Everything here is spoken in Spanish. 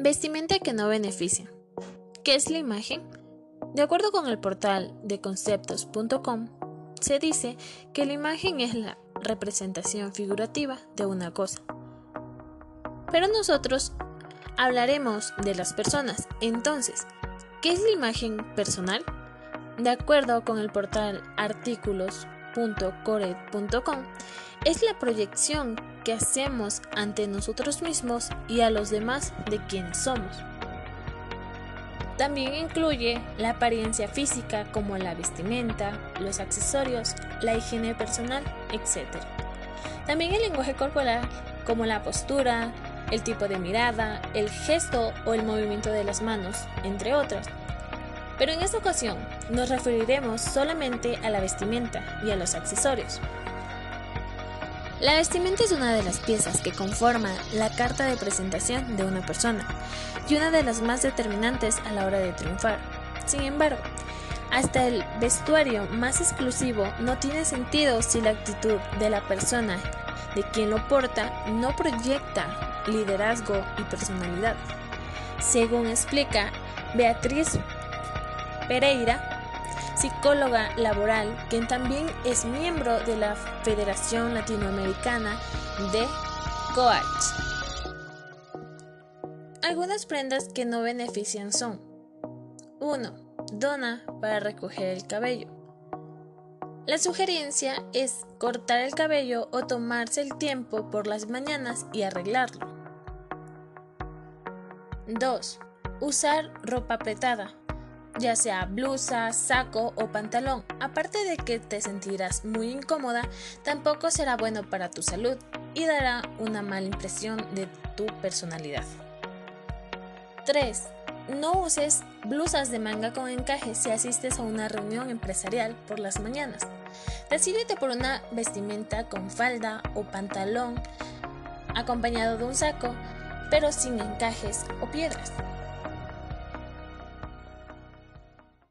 Vestimenta que no beneficia. ¿Qué es la imagen? De acuerdo con el portal de conceptos.com, se dice que la imagen es la representación figurativa de una cosa. Pero nosotros hablaremos de las personas. Entonces, ¿qué es la imagen personal? De acuerdo con el portal es la proyección que hacemos ante nosotros mismos y a los demás de quienes somos. También incluye la apariencia física como la vestimenta, los accesorios, la higiene personal, etc. También el lenguaje corporal como la postura, el tipo de mirada, el gesto o el movimiento de las manos, entre otros. Pero en esta ocasión nos referiremos solamente a la vestimenta y a los accesorios. La vestimenta es una de las piezas que conforman la carta de presentación de una persona y una de las más determinantes a la hora de triunfar. Sin embargo, hasta el vestuario más exclusivo no tiene sentido si la actitud de la persona de quien lo porta no proyecta liderazgo y personalidad. Según explica Beatriz Pereira, psicóloga laboral, quien también es miembro de la Federación Latinoamericana de Coach. Algunas prendas que no benefician son 1. Dona para recoger el cabello. La sugerencia es cortar el cabello o tomarse el tiempo por las mañanas y arreglarlo. 2. Usar ropa apretada ya sea blusa, saco o pantalón. Aparte de que te sentirás muy incómoda, tampoco será bueno para tu salud y dará una mala impresión de tu personalidad. 3. No uses blusas de manga con encaje si asistes a una reunión empresarial por las mañanas. Decídete por una vestimenta con falda o pantalón acompañado de un saco, pero sin encajes o piedras.